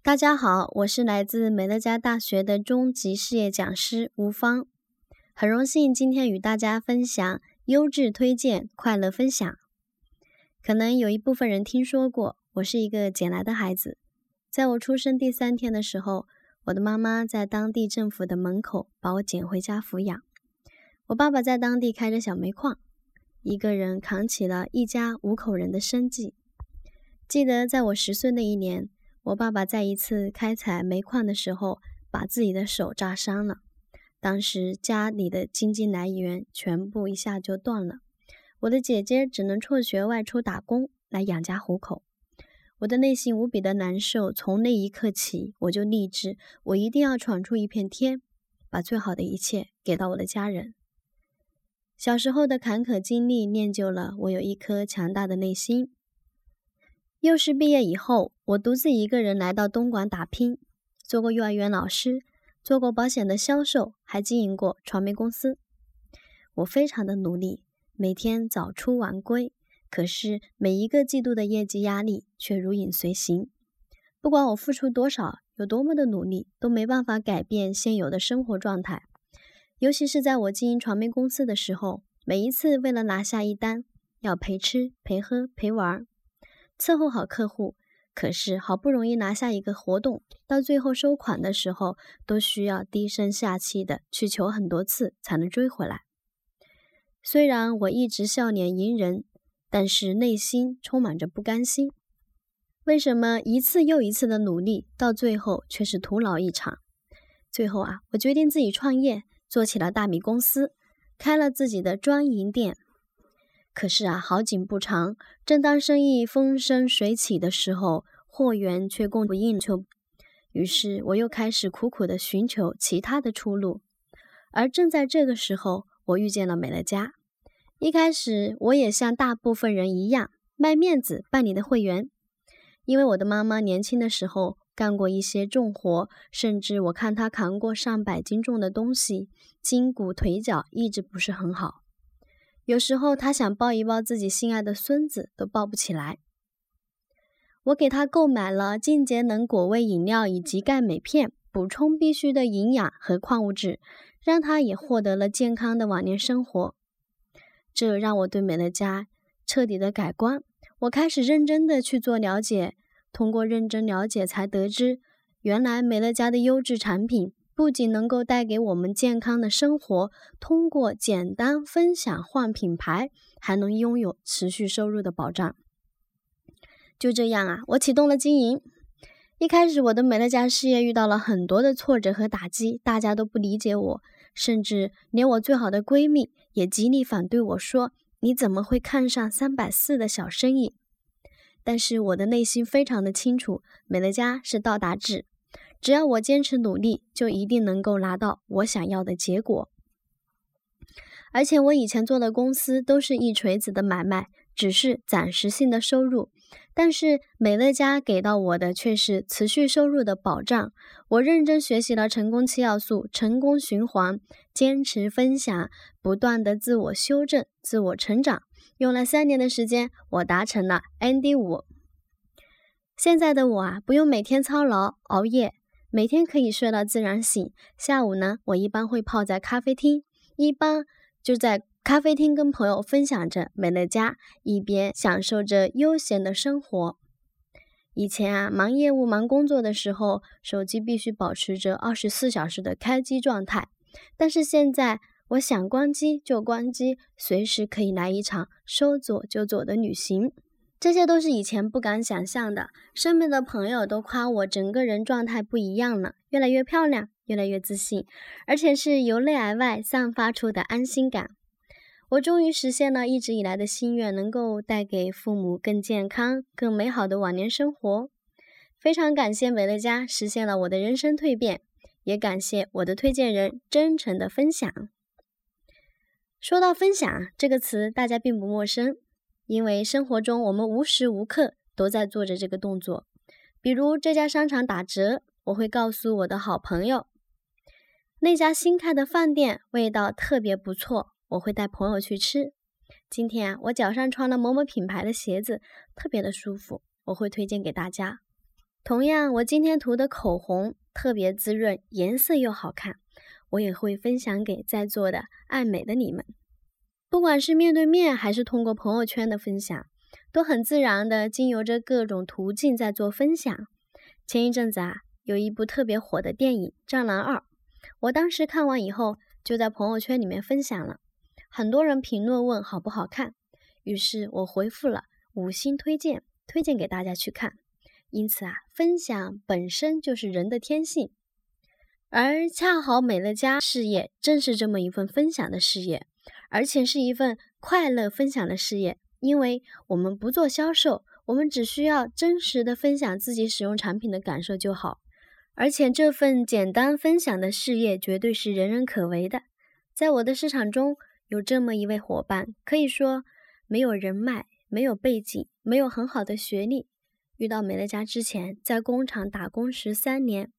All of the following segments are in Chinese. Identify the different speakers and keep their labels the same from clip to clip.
Speaker 1: 大家好，我是来自美乐家大学的中级事业讲师吴芳，很荣幸今天与大家分享优质推荐快乐分享。可能有一部分人听说过，我是一个捡来的孩子。在我出生第三天的时候，我的妈妈在当地政府的门口把我捡回家抚养。我爸爸在当地开着小煤矿，一个人扛起了一家五口人的生计。记得在我十岁那一年，我爸爸在一次开采煤矿的时候，把自己的手炸伤了。当时家里的经济来源全部一下就断了，我的姐姐只能辍学外出打工来养家糊口。我的内心无比的难受。从那一刻起，我就立志，我一定要闯出一片天，把最好的一切给到我的家人。小时候的坎坷经历练就了我有一颗强大的内心。幼师毕业以后，我独自一个人来到东莞打拼，做过幼儿园老师，做过保险的销售，还经营过传媒公司。我非常的努力，每天早出晚归，可是每一个季度的业绩压力却如影随形。不管我付出多少，有多么的努力，都没办法改变现有的生活状态。尤其是在我经营传媒公司的时候，每一次为了拿下一单，要陪吃陪喝陪玩。伺候好客户，可是好不容易拿下一个活动，到最后收款的时候，都需要低声下气的去求很多次才能追回来。虽然我一直笑脸迎人，但是内心充满着不甘心。为什么一次又一次的努力，到最后却是徒劳一场？最后啊，我决定自己创业，做起了大米公司，开了自己的专营店。可是啊，好景不长，正当生意风生水起的时候，货源却供不应求。于是我又开始苦苦地寻求其他的出路。而正在这个时候，我遇见了美乐家。一开始，我也像大部分人一样，卖面子办理的会员。因为我的妈妈年轻的时候干过一些重活，甚至我看她扛过上百斤重的东西，筋骨腿脚一直不是很好。有时候他想抱一抱自己心爱的孙子，都抱不起来。我给他购买了净节能果味饮料以及钙镁片，补充必需的营养和矿物质，让他也获得了健康的晚年生活。这让我对美乐家彻底的改观。我开始认真的去做了解，通过认真了解，才得知原来美乐家的优质产品。不仅能够带给我们健康的生活，通过简单分享换品牌，还能拥有持续收入的保障。就这样啊，我启动了经营。一开始，我的美乐家事业遇到了很多的挫折和打击，大家都不理解我，甚至连我最好的闺蜜也极力反对我说：“你怎么会看上三百四的小生意？”但是我的内心非常的清楚，美乐家是到达制。只要我坚持努力，就一定能够拿到我想要的结果。而且我以前做的公司都是一锤子的买卖，只是暂时性的收入。但是美乐家给到我的却是持续收入的保障。我认真学习了成功七要素、成功循环，坚持分享，不断的自我修正、自我成长。用了三年的时间，我达成了 ND 五。现在的我啊，不用每天操劳熬夜。每天可以睡到自然醒。下午呢，我一般会泡在咖啡厅，一般就在咖啡厅跟朋友分享着美乐家，一边享受着悠闲的生活。以前啊，忙业务、忙工作的时候，手机必须保持着二十四小时的开机状态。但是现在，我想关机就关机，随时可以来一场说走就走的旅行。这些都是以前不敢想象的，身边的朋友都夸我整个人状态不一样了，越来越漂亮，越来越自信，而且是由内而外散发出的安心感。我终于实现了一直以来的心愿，能够带给父母更健康、更美好的晚年生活。非常感谢美乐家实现了我的人生蜕变，也感谢我的推荐人真诚的分享。说到分享这个词，大家并不陌生。因为生活中我们无时无刻都在做着这个动作，比如这家商场打折，我会告诉我的好朋友；那家新开的饭店味道特别不错，我会带朋友去吃。今天啊，我脚上穿了某某品牌的鞋子，特别的舒服，我会推荐给大家。同样，我今天涂的口红特别滋润，颜色又好看，我也会分享给在座的爱美的你们。不管是面对面还是通过朋友圈的分享，都很自然的经由着各种途径在做分享。前一阵子啊，有一部特别火的电影《战狼二》，我当时看完以后就在朋友圈里面分享了，很多人评论问好不好看，于是我回复了五星推荐，推荐给大家去看。因此啊，分享本身就是人的天性，而恰好美乐家事业正是这么一份分享的事业。而且是一份快乐分享的事业，因为我们不做销售，我们只需要真实的分享自己使用产品的感受就好。而且这份简单分享的事业绝对是人人可为的。在我的市场中有这么一位伙伴，可以说没有人脉，没有背景，没有很好的学历。遇到美乐家之前，在工厂打工十三年，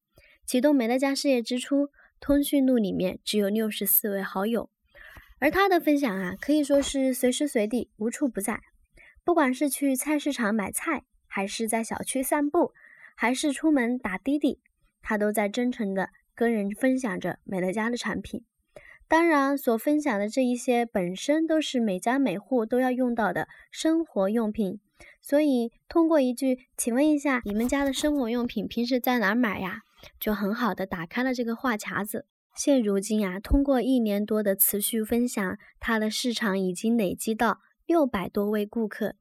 Speaker 1: 启动美乐家事业之初，通讯录里面只有六十四位好友。而他的分享啊，可以说是随时随地、无处不在。不管是去菜市场买菜，还是在小区散步，还是出门打滴滴，他都在真诚的跟人分享着美乐家的产品。当然，所分享的这一些本身都是每家每户都要用到的生活用品，所以通过一句“请问一下，你们家的生活用品平时在哪儿买呀？”就很好的打开了这个话匣子。现如今啊，通过一年多的持续分享，他的市场已经累积到六百多位顾客。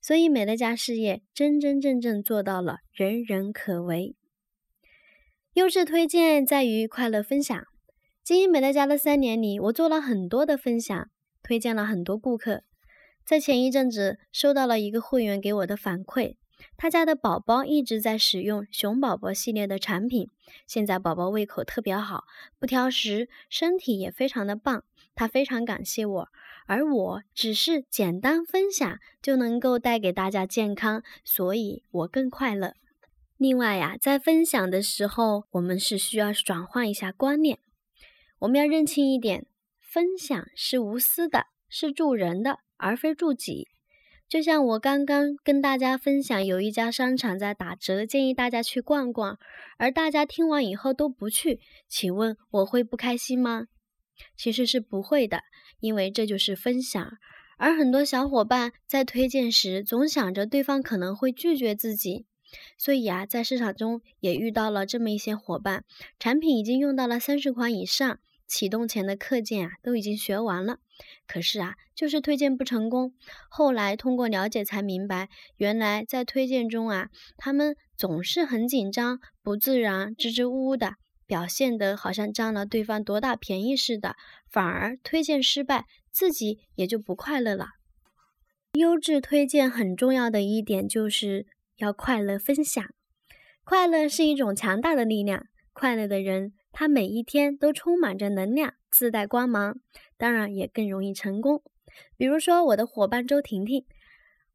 Speaker 1: 所以美乐家事业真真正正做到了人人可为。优质推荐在于快乐分享。经营美乐家的三年里，我做了很多的分享，推荐了很多顾客。在前一阵子，收到了一个会员给我的反馈。他家的宝宝一直在使用熊宝宝系列的产品，现在宝宝胃口特别好，不挑食，身体也非常的棒。他非常感谢我，而我只是简单分享就能够带给大家健康，所以我更快乐。另外呀，在分享的时候，我们是需要转换一下观念，我们要认清一点，分享是无私的，是助人的，而非助己。就像我刚刚跟大家分享，有一家商场在打折，建议大家去逛逛，而大家听完以后都不去，请问我会不开心吗？其实是不会的，因为这就是分享。而很多小伙伴在推荐时，总想着对方可能会拒绝自己，所以啊，在市场中也遇到了这么一些伙伴，产品已经用到了三十款以上。启动前的课件啊，都已经学完了，可是啊，就是推荐不成功。后来通过了解才明白，原来在推荐中啊，他们总是很紧张、不自然、支支吾吾的，表现得好像占了对方多大便宜似的，反而推荐失败，自己也就不快乐了。优质推荐很重要的一点就是要快乐分享，快乐是一种强大的力量，快乐的人。他每一天都充满着能量，自带光芒，当然也更容易成功。比如说我的伙伴周婷婷，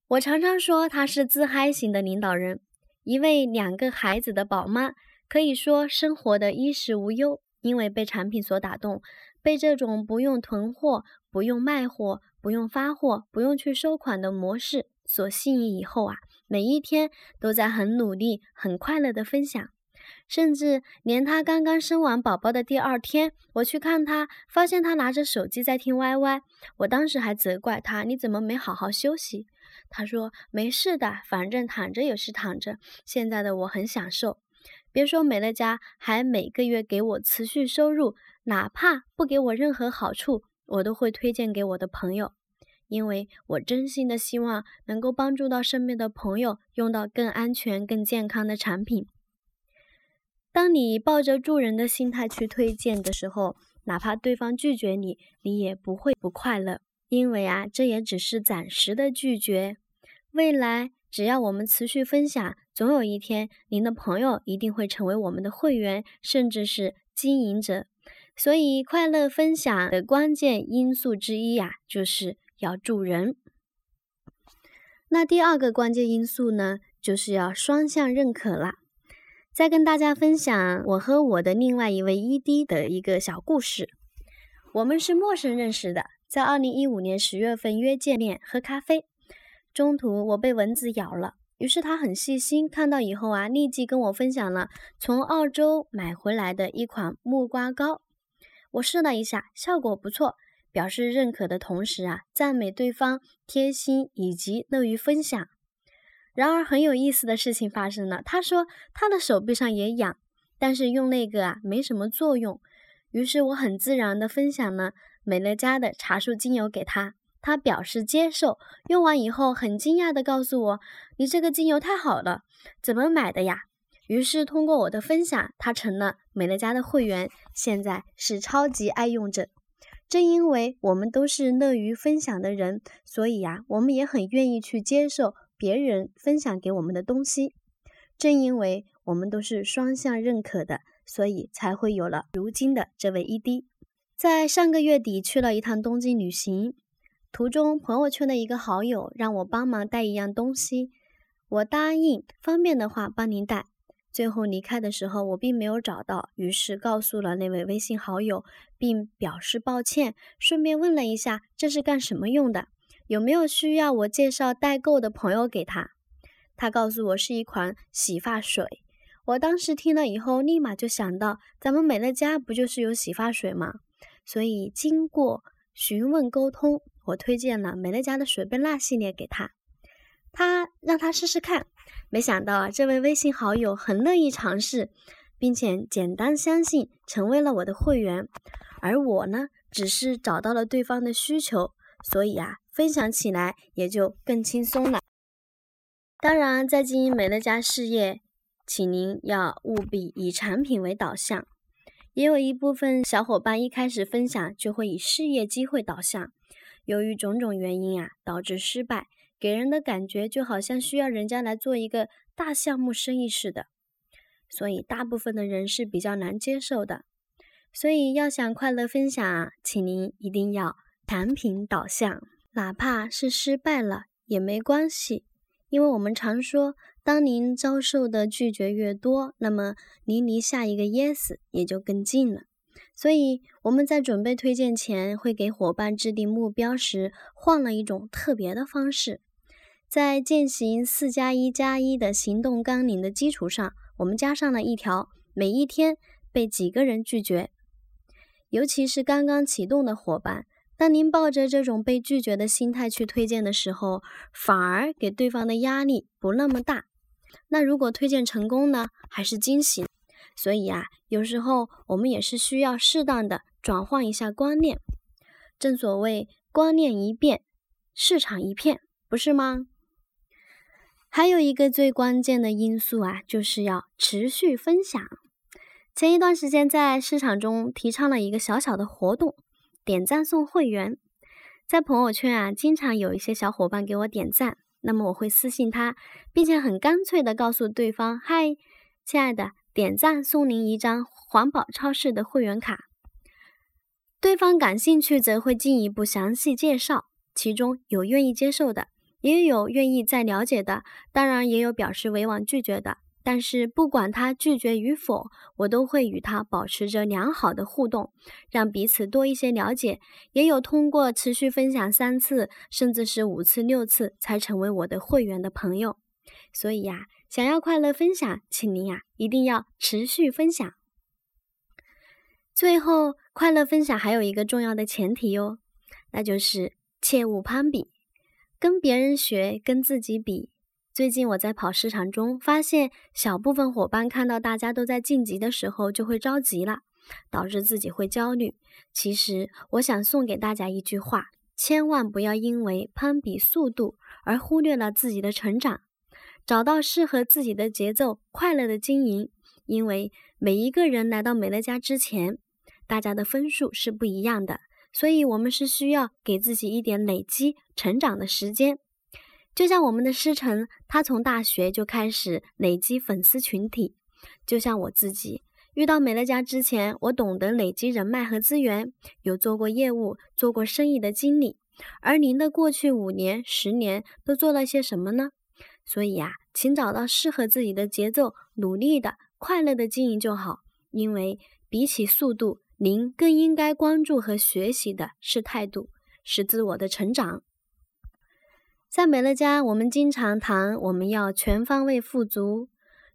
Speaker 1: 我常常说她是自嗨型的领导人，一位两个孩子的宝妈，可以说生活的衣食无忧。因为被产品所打动，被这种不用囤货、不用卖货、不用发货、不用去收款的模式所吸引以后啊，每一天都在很努力、很快乐的分享。甚至连他刚刚生完宝宝的第二天，我去看他，发现他拿着手机在听 YY。我当时还责怪他：“你怎么没好好休息？”他说：“没事的，反正躺着也是躺着。现在的我很享受。别说美乐家，还每个月给我持续收入，哪怕不给我任何好处，我都会推荐给我的朋友，因为我真心的希望能够帮助到身边的朋友用到更安全、更健康的产品。”当你抱着助人的心态去推荐的时候，哪怕对方拒绝你，你也不会不快乐，因为啊，这也只是暂时的拒绝。未来只要我们持续分享，总有一天您的朋友一定会成为我们的会员，甚至是经营者。所以，快乐分享的关键因素之一呀，就是要助人。那第二个关键因素呢，就是要双向认可了。再跟大家分享我和我的另外一位 ED 的一个小故事。我们是陌生认识的，在二零一五年十月份约见面喝咖啡。中途我被蚊子咬了，于是他很细心，看到以后啊，立即跟我分享了从澳洲买回来的一款木瓜膏。我试了一下，效果不错，表示认可的同时啊，赞美对方贴心以及乐于分享。然而很有意思的事情发生了，他说他的手臂上也痒，但是用那个啊没什么作用。于是我很自然地分享了美乐家的茶树精油给他，他表示接受。用完以后很惊讶地告诉我：“你这个精油太好了，怎么买的呀？”于是通过我的分享，他成了美乐家的会员，现在是超级爱用者。正因为我们都是乐于分享的人，所以呀，我们也很愿意去接受别人分享给我们的东西。正因为我们都是双向认可的。所以才会有了如今的这位 ED。在上个月底去了一趟东京旅行，途中朋友圈的一个好友让我帮忙带一样东西，我答应方便的话帮您带。最后离开的时候我并没有找到，于是告诉了那位微信好友，并表示抱歉，顺便问了一下这是干什么用的，有没有需要我介绍代购的朋友给他。他告诉我是一款洗发水。我当时听了以后，立马就想到，咱们美乐家不就是有洗发水吗？所以经过询问沟通，我推荐了美乐家的水贝蜡系列给他，他让他试试看。没想到啊，这位微信好友很乐意尝试，并且简单相信，成为了我的会员。而我呢，只是找到了对方的需求，所以啊，分享起来也就更轻松了。当然，在经营美乐家事业。请您要务必以产品为导向，也有一部分小伙伴一开始分享就会以事业机会导向，由于种种原因啊，导致失败，给人的感觉就好像需要人家来做一个大项目生意似的，所以大部分的人是比较难接受的。所以要想快乐分享啊，请您一定要产品导向，哪怕是失败了也没关系，因为我们常说。当您遭受的拒绝越多，那么您离下一个 yes 也就更近了。所以我们在准备推荐前，会给伙伴制定目标时，换了一种特别的方式。在践行四加一加一的行动纲领的基础上，我们加上了一条：每一天被几个人拒绝。尤其是刚刚启动的伙伴，当您抱着这种被拒绝的心态去推荐的时候，反而给对方的压力不那么大。那如果推荐成功呢，还是惊喜。所以啊，有时候我们也是需要适当的转换一下观念。正所谓观念一变，市场一片，不是吗？还有一个最关键的因素啊，就是要持续分享。前一段时间在市场中提倡了一个小小的活动，点赞送会员。在朋友圈啊，经常有一些小伙伴给我点赞。那么我会私信他，并且很干脆的告诉对方：“嗨，亲爱的，点赞送您一张环保超市的会员卡。”对方感兴趣则会进一步详细介绍，其中有愿意接受的，也有愿意再了解的，当然也有表示委婉拒绝的。但是不管他拒绝与否，我都会与他保持着良好的互动，让彼此多一些了解。也有通过持续分享三次，甚至是五次、六次才成为我的会员的朋友。所以呀，想要快乐分享，请您呀一定要持续分享。最后，快乐分享还有一个重要的前提哟，那就是切勿攀比，跟别人学，跟自己比。最近我在跑市场中发现，小部分伙伴看到大家都在晋级的时候就会着急了，导致自己会焦虑。其实我想送给大家一句话：千万不要因为攀比速度而忽略了自己的成长，找到适合自己的节奏，快乐的经营。因为每一个人来到美乐家之前，大家的分数是不一样的，所以我们是需要给自己一点累积成长的时间。就像我们的师承，他从大学就开始累积粉丝群体。就像我自己，遇到美乐家之前，我懂得累积人脉和资源，有做过业务、做过生意的经历。而您的过去五年、十年都做了些什么呢？所以啊，请找到适合自己的节奏，努力的、快乐的经营就好。因为比起速度，您更应该关注和学习的是态度，是自我的成长。在美乐家，我们经常谈我们要全方位富足。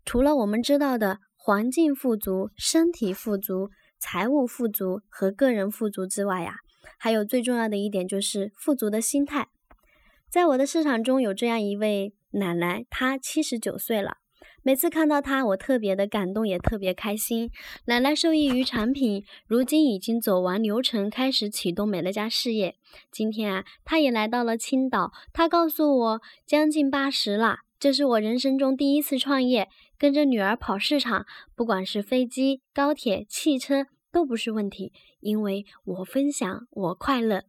Speaker 1: 除了我们知道的环境富足、身体富足、财务富足和个人富足之外呀，还有最重要的一点就是富足的心态。在我的市场中有这样一位奶奶，她七十九岁了。每次看到她，我特别的感动，也特别开心。奶奶受益于产品，如今已经走完流程，开始启动美乐家事业。今天啊，她也来到了青岛。她告诉我，将近八十了，这是我人生中第一次创业，跟着女儿跑市场，不管是飞机、高铁、汽车都不是问题，因为我分享，我快乐。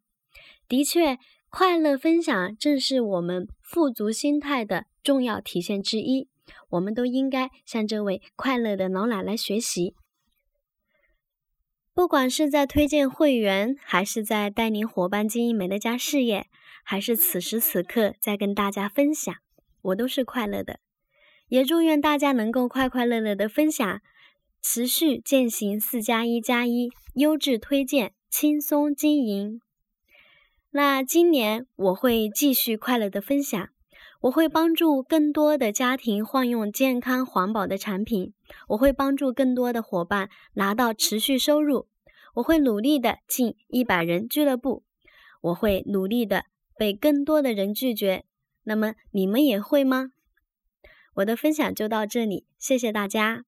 Speaker 1: 的确，快乐分享正是我们富足心态的重要体现之一。我们都应该向这位快乐的老奶奶学习。不管是在推荐会员，还是在带领伙伴经营美乐家事业，还是此时此刻在跟大家分享，我都是快乐的。也祝愿大家能够快快乐乐的分享，持续践行四加一加一，优质推荐，轻松经营。那今年我会继续快乐的分享。我会帮助更多的家庭换用健康环保的产品，我会帮助更多的伙伴拿到持续收入，我会努力的进一百人俱乐部，我会努力的被更多的人拒绝。那么你们也会吗？我的分享就到这里，谢谢大家。